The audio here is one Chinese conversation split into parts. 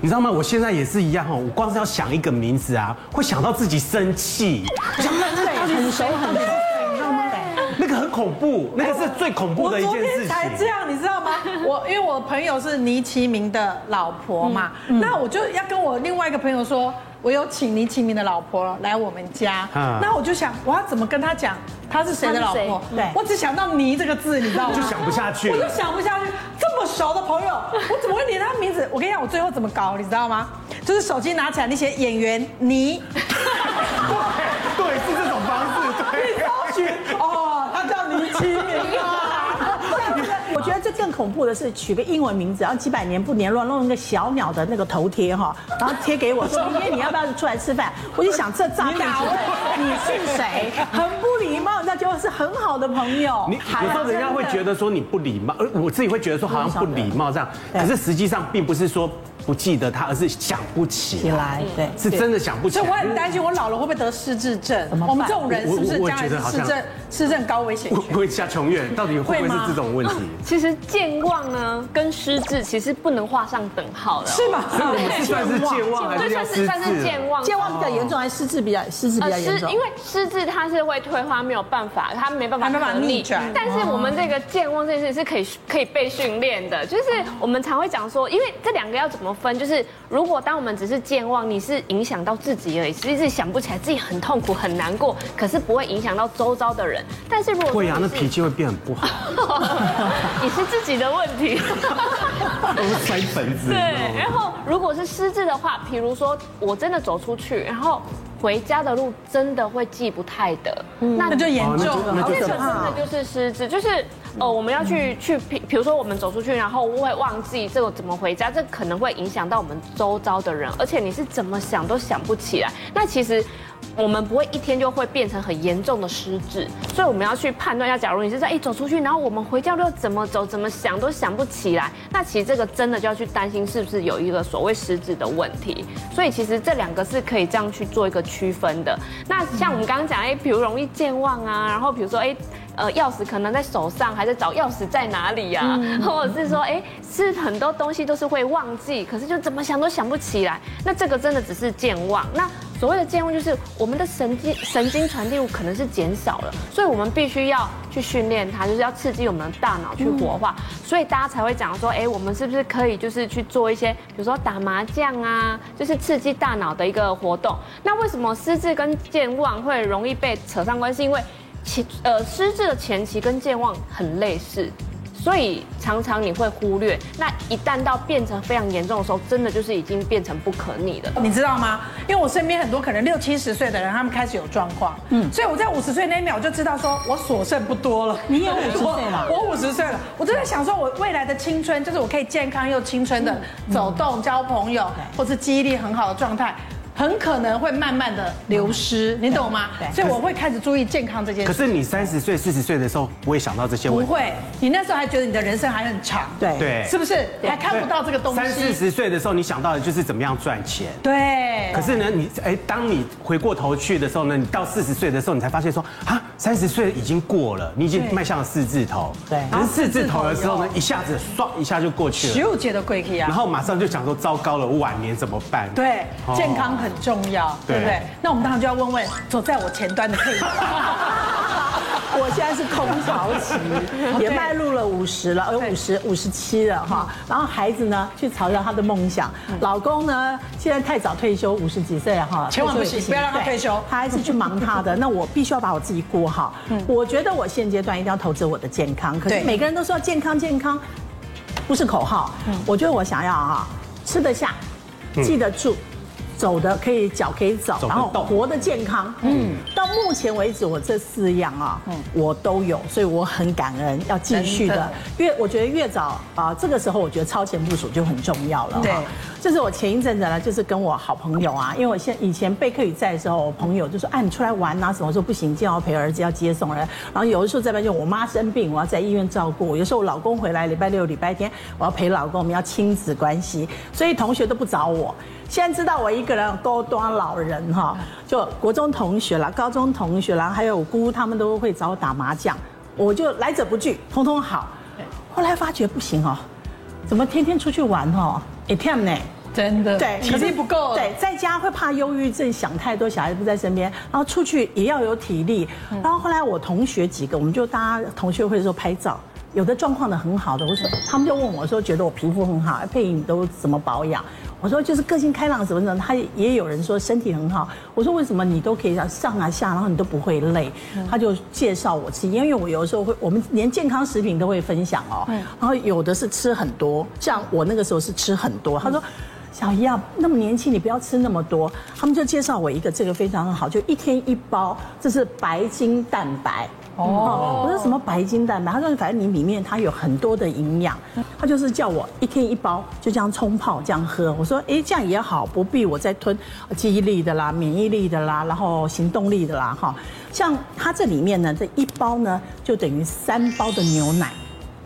你知道吗？我现在也是一样哦，我光是要想一个名字啊，会想到自己生气，想到这到底很熟很熟，你知道吗？那个很恐怖，那个是最恐怖的一件事情。我昨天才这样，你知道吗？我因为我朋友是倪其明的老婆嘛，那我就要跟我另外一个朋友说。我有请倪其明的老婆来我们家，那我就想我要怎么跟他讲他是谁的老婆？对，我只想到“倪”这个字，你知道吗？就想不下去，我就想不下去，熟的朋友，我怎么会连他名字？我跟你讲，我最后怎么搞，你知道吗？就是手机拿起来，那些演员倪，对对，是这种方式，对，你搜寻哦，他叫倪清明啊。我觉得这更恐怖的是取个英文名字，然后几百年不联络，弄一个小鸟的那个头贴哈，然后贴给我说明天你要不要出来吃饭？我就想这诈骗，你是谁？很不礼貌，那就是很好的朋友。你有时候人家会觉得说你不礼貌，而我自己会觉得说好像不礼貌这样，可是实际上并不是说。不记得他，而是想不起来。对，是真的想不起来。所以我很担心，我老了会不会得失智症？我们这种人是不是将来是失智失智高危险？会下穷院，到底会不会是这种问题？其实健忘呢，跟失智其实不能画上等号的。是吗？所以我们是算是健忘 还是算是算是健忘？健忘比较严重，还是失智比较失智比较严重？因为失智它是会退化，没有办法，它没办法没办法逆转。但是我们这个健忘这件事是可以可以被训练的，就是我们常会讲说，因为这两个要怎么分，就是。如果当我们只是健忘，你是影响到自己而已，其实是想不起来，自己很痛苦很难过，可是不会影响到周遭的人。但是如果会啊，那脾气会变很不好。你是自己的问题。都是摔本子。对，然后如果是失智的话，比如说我真的走出去，然后回家的路真的会记不太得，那就严重了，那就真的就是失智，就是。哦，我们要去去，比如说我们走出去，然后会忘记这个怎么回家，这可能会影响到我们周遭的人，而且你是怎么想都想不起来。那其实我们不会一天就会变成很严重的失智，所以我们要去判断一下，假如你是在一走出去，然后我们回家都怎么走、怎么想都想不起来，那其实这个真的就要去担心是不是有一个所谓失智的问题。所以其实这两个是可以这样去做一个区分的。那像我们刚刚讲，哎，比如容易健忘啊，然后比如说，哎。呃，钥匙可能在手上，还在找钥匙在哪里呀？或者是说，哎，是很多东西都是会忘记，可是就怎么想都想不起来。那这个真的只是健忘。那所谓的健忘，就是我们的神经神经传递物可能是减少了，所以我们必须要去训练它，就是要刺激我们的大脑去活化。所以大家才会讲说，哎，我们是不是可以就是去做一些，比如说打麻将啊，就是刺激大脑的一个活动。那为什么失智跟健忘会容易被扯上关系？因为前呃，失智的前期跟健忘很类似，所以常常你会忽略。那一旦到变成非常严重的时候，真的就是已经变成不可逆了。你知道吗？因为我身边很多可能六七十岁的人，他们开始有状况，嗯，所以我在五十岁那一秒就知道说，我所剩不多了。你有五十岁了？我五十岁了，我就在想说，我未来的青春就是我可以健康又青春的走动、交朋友，或是记忆力很好的状态。很可能会慢慢的流失，你懂吗？对，所以我会开始注意健康这件事。可是你三十岁、四十岁的时候不会想到这些问题。不会，你那时候还觉得你的人生还很长。对对，是不是？还看不到这个东西。三四十岁的时候，你想到的就是怎么样赚钱。对。可是呢，你哎，当你回过头去的时候呢，你到四十岁的时候，你才发现说啊，三十岁已经过了，你已经迈向了四字头。对。可是四字头的时候呢，一下子唰一下就过去了。十五届的贵气啊。然后马上就想说，糟糕了，我晚年怎么办？对，健康很重要。对不对？那我们当然就要问问走在我前端的佩仪。我现在是空巢期，也迈入了五十了，有五十五十七了哈。然后孩子呢，去朝着他的梦想。老公呢，现在太早退休，五十几岁了哈，千万不行，不要让他退休，他还是去忙他的。那我必须要把我自己过好。我觉得我现阶段一定要投资我的健康。可是每个人都说健康健康，不是口号。我觉得我想要啊，吃得下，记得住。走的可以，脚可以走，然后活得健康。嗯，到目前为止，我这四样啊，嗯，我都有，所以我很感恩，要继续的。越我觉得越早啊，这个时候我觉得超前部署就很重要了。对，这是我前一阵子呢，就是跟我好朋友啊，因为我现以前备课语在的时候，我朋友就说，哎，你出来玩啊什么？我说不行，今天要陪儿子要接送人。然后有的时候在外就我妈生病，我要在医院照顾。有时候我老公回来，礼拜六、礼拜天我要陪老公，我们要亲子关系，所以同学都不找我。现在知道我一个人高端老人哈，就国中同学啦，高中同学啦，还有我姑他们都会找我打麻将，我就来者不拒，通通好。后来发觉不行哦，怎么天天出去玩哦，也骗呢？真的，对，体力不够，对，在家会怕忧郁症，想太多，小孩不在身边，然后出去也要有体力。然后后来我同学几个，我们就大家同学会的时候拍照，有的状况的很好的，我说他们就问我说，觉得我皮肤很好，佩仪你都怎么保养？我说就是个性开朗什么的，他也有人说身体很好。我说为什么你都可以上啊下，然后你都不会累？他就介绍我吃，因为我有的时候会，我们连健康食品都会分享哦。然后有的是吃很多，像我那个时候是吃很多。他说小姨啊，那么年轻，你不要吃那么多。他们就介绍我一个这个非常好，就一天一包，这是白金蛋白。哦，我说什么白金蛋白？他说反正你里面它有很多的营养，他就是叫我一天一包，就这样冲泡这样喝。我说哎，这样也好，不必我再吞记忆力的啦、免疫力的啦，然后行动力的啦，哈。像它这里面呢，这一包呢就等于三包的牛奶。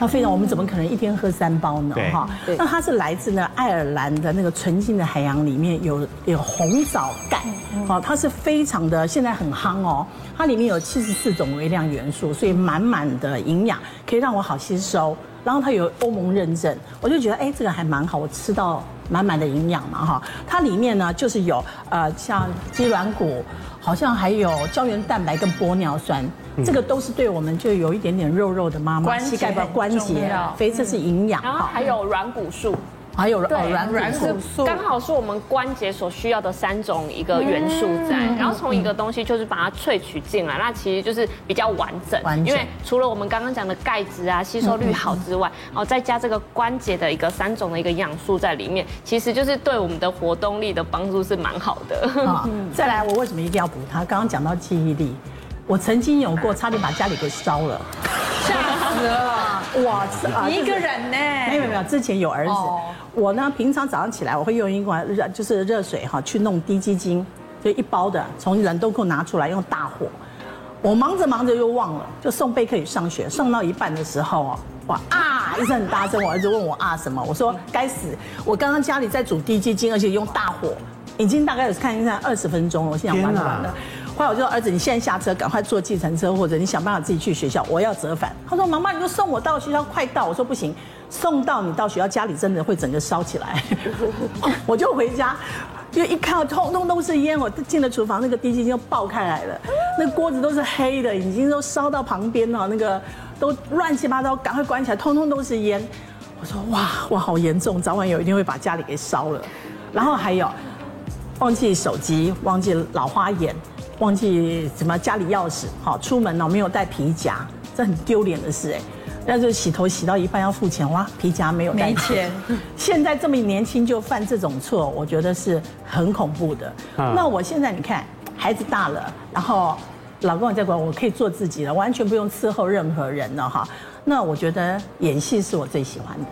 它非常，我们怎么可能一天喝三包呢？哈，那它是来自呢爱尔兰的那个纯净的海洋里面有有红枣钙，哦，它是非常的现在很夯哦，它里面有七十四种微量元素，所以满满的营养可以让我好吸收。然后它有欧盟认证，我就觉得哎，这个还蛮好，我吃到满满的营养嘛哈。它里面呢就是有呃像鸡软骨，好像还有胶原蛋白跟玻尿酸。这个都是对我们就有一点点肉肉的妈妈，膝盖的关节，所以这是营养。然后还有软骨素，还有软软骨素，刚好是我们关节所需要的三种一个元素在。然后从一个东西就是把它萃取进来，那其实就是比较完整。因为除了我们刚刚讲的钙质啊吸收率好之外，哦再加这个关节的一个三种的一个营养素在里面，其实就是对我们的活动力的帮助是蛮好的。再来，我为什么一定要补它？刚刚讲到记忆力。我曾经有过，差点把家里给烧了，吓死了！哇，你一个人呢？没有没有，之前有儿子。我呢，平常早上起来，我会用一罐热，就是热水哈，去弄低基精，就一包的，从冷冻库拿出来，用大火。我忙着忙着又忘了，就送贝克宇上学，送到一半的时候哦，哇啊一声很大声，我儿子问我啊什么？我说该死，我刚刚家里在煮低基精，而且用大火，已经大概有看一下二十分钟了，我现在完了完了。后来我就说儿子，你现在下车，赶快坐计程车，或者你想办法自己去学校。我要折返。他说：“妈妈，你就送我到学校，快到。”我说：“不行，送到你到学校，家里真的会整个烧起来。”我就回家，就一看，通通都是烟。我进了厨房，那个滴鸡精就爆开来了，那锅子都是黑的，已经都烧到旁边了，那个都乱七八糟，赶快关起来，通通都是烟。我说：“哇，哇，好严重，早晚有一天会把家里给烧了。”然后还有忘记手机，忘记老花眼。忘记什么家里钥匙，好出门呢，没有带皮夹，这很丢脸的事哎。那就洗头洗到一半要付钱，哇，皮夹没有带钱。现在这么年轻就犯这种错，我觉得是很恐怖的。那我现在你看，孩子大了，然后老公也在管，我可以做自己了，完全不用伺候任何人了哈。那我觉得演戏是我最喜欢的。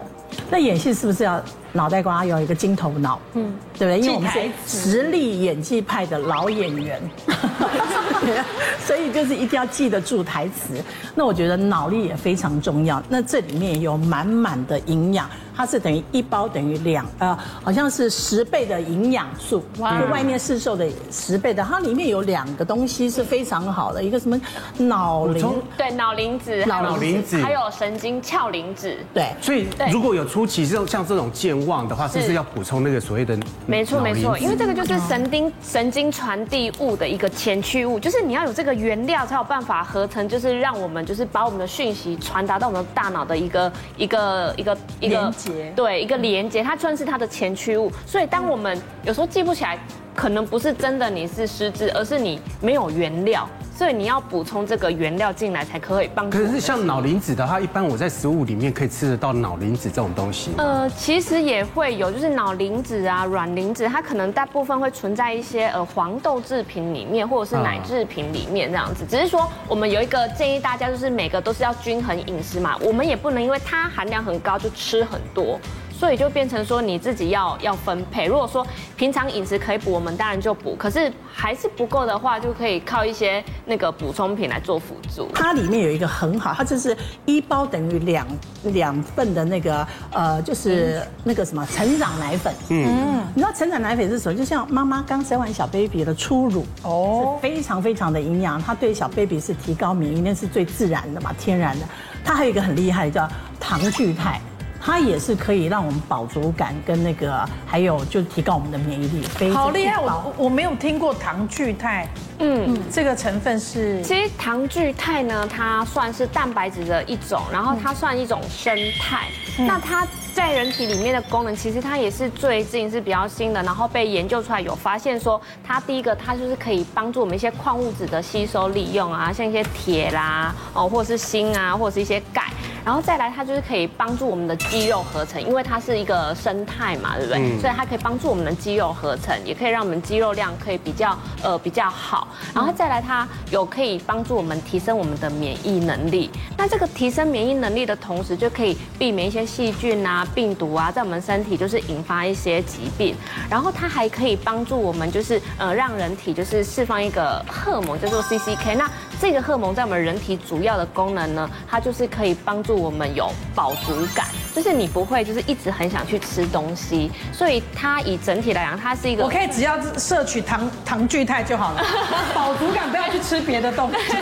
那演戏是不是要脑袋瓜要有一个金头脑？嗯，对不对？因为我们是实力演技派的老演员，所以就是一定要记得住台词。那我觉得脑力也非常重要。那这里面有满满的营养。它是等于一包等于两呃，好像是十倍的营养素，哇，外面市售的十倍的。它里面有两个东西是非常好的，一个什么脑磷，对，脑磷脂，脑磷脂，还有神经鞘磷脂，对。所以如果有初期这种像这种健忘的话，是不是要补充那个所谓的？没错没错，因为这个就是神经神经传递物的一个前驱物，就是你要有这个原料才有办法合成，就是让我们就是把我们的讯息传达到我们大脑的一个一个一个一个连接。对，一个连接，它算是它的前驱物，所以当我们有时候记不起来，可能不是真的你是失智，而是你没有原料。所以你要补充这个原料进来才可以帮助。可是像脑磷脂的话，一般我在食物里面可以吃得到脑磷脂这种东西。呃，其实也会有，就是脑磷脂啊、软磷脂，它可能大部分会存在一些呃黄豆制品里面，或者是奶制品里面这样子。只是说我们有一个建议大家，就是每个都是要均衡饮食嘛，我们也不能因为它含量很高就吃很多。所以就变成说你自己要要分配。如果说平常饮食可以补，我们当然就补。可是还是不够的话，就可以靠一些那个补充品来做辅助。它里面有一个很好，它就是一包等于两两份的那个呃，就是那个什么成长奶粉。嗯，你知道成长奶粉是什么？就像妈妈刚生完小 baby 的初乳哦，是非常非常的营养，它对小 baby 是提高免疫力，是最自然的嘛，天然的。它还有一个很厉害的叫糖聚肽。它也是可以让我们饱足感跟那个，还有就提高我们的免疫力。好厉害！我我没有听过糖聚肽。嗯，这个成分是，其实糖聚肽呢，它算是蛋白质的一种，然后它算一种生肽。那它在人体里面的功能，其实它也是最近是比较新的，然后被研究出来有发现说，它第一个它就是可以帮助我们一些矿物质的吸收利用啊，像一些铁啦，哦，或者是锌啊，或者是一些钙。然后再来，它就是可以帮助我们的肌肉合成，因为它是一个生态嘛，对不对？嗯、所以它可以帮助我们的肌肉合成，也可以让我们肌肉量可以比较呃比较好。然后再来，它有可以帮助我们提升我们的免疫能力。那这个提升免疫能力的同时，就可以避免一些细菌啊、病毒啊在我们身体就是引发一些疾病。然后它还可以帮助我们就是呃让人体就是释放一个荷尔蒙叫做 CCK。那这个荷尔蒙在我们人体主要的功能呢，它就是可以帮助我们有饱足感，就是你不会就是一直很想去吃东西，所以它以整体来讲，它是一个我可以只要摄取糖糖聚肽就好了，饱足感不要去吃别的东西，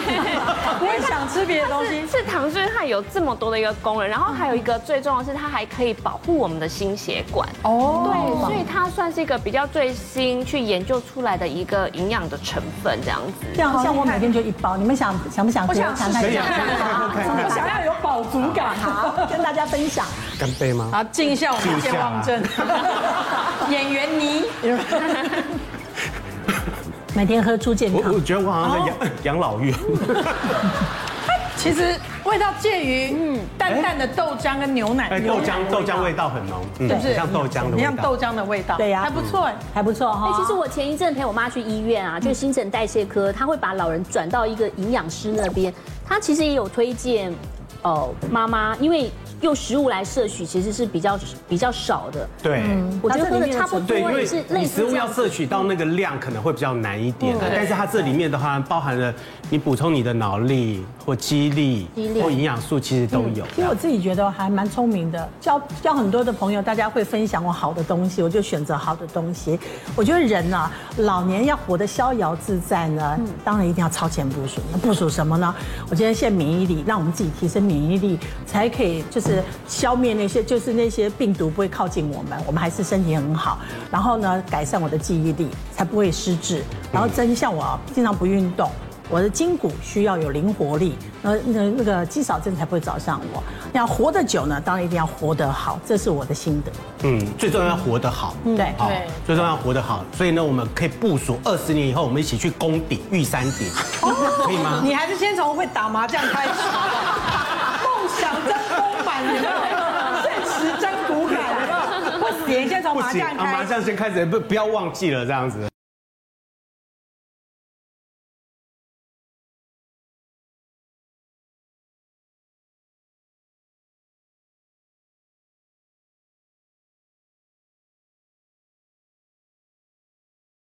不会 想吃别的东西。是糖聚肽有这么多的一个功能，然后还有一个最重要的是它还可以保护我们的心血管。哦，对，所以它算是一个比较最新去研究出来的一个营养的成分这样子。这样像我每天就一包，你们想想不想？我想吃，可以啊，我想要有饱足感。好，跟大家分享。干杯吗？好，敬一下我们健忘症 演员你。每天喝出健康。我我觉得我好像在养 养老院。其实味道介于嗯淡淡的豆浆跟牛奶。豆浆豆浆味道很浓，嗯，是像豆浆的味道。像豆浆的味道。对呀，还不错，还不错哈。其实我前一阵陪我妈去医院啊，就新陈代谢科，他会把老人转到一个营养师那边，他其实也有推荐。哦，妈妈，因为用食物来摄取其实是比较比较少的。对，我觉得喝的差不多。对，因为你食物要摄取到那个量可能会比较难一点，但是它这里面的话包含了你补充你的脑力或肌力或营养素，其实都有。其实我自己觉得还蛮聪明的，交交很多的朋友，大家会分享我好的东西，我就选择好的东西。我觉得人啊，老年要活得逍遥自在呢，当然一定要超前部署。那部署什么呢？我觉得现在免疫力，让我们自己提升。免疫力才可以，就是消灭那些，就是那些病毒不会靠近我们，我们还是身体很好。然后呢，改善我的记忆力，才不会失智。然后真像我经常不运动。我的筋骨需要有灵活力，那那那个肌少症才不会找上我。要活得久呢，当然一定要活得好，这是我的心得。嗯，最重要要活得好。嗯，对对，最重要要活得好。所以呢，我们可以部署二十年以后，我们一起去攻顶玉山顶，可以吗？你还是先从会打麻将开始。想真丰满，有没有？现实真骨感，有没有？不行，先从麻将开始。麻将先开始，不不要忘记了这样子。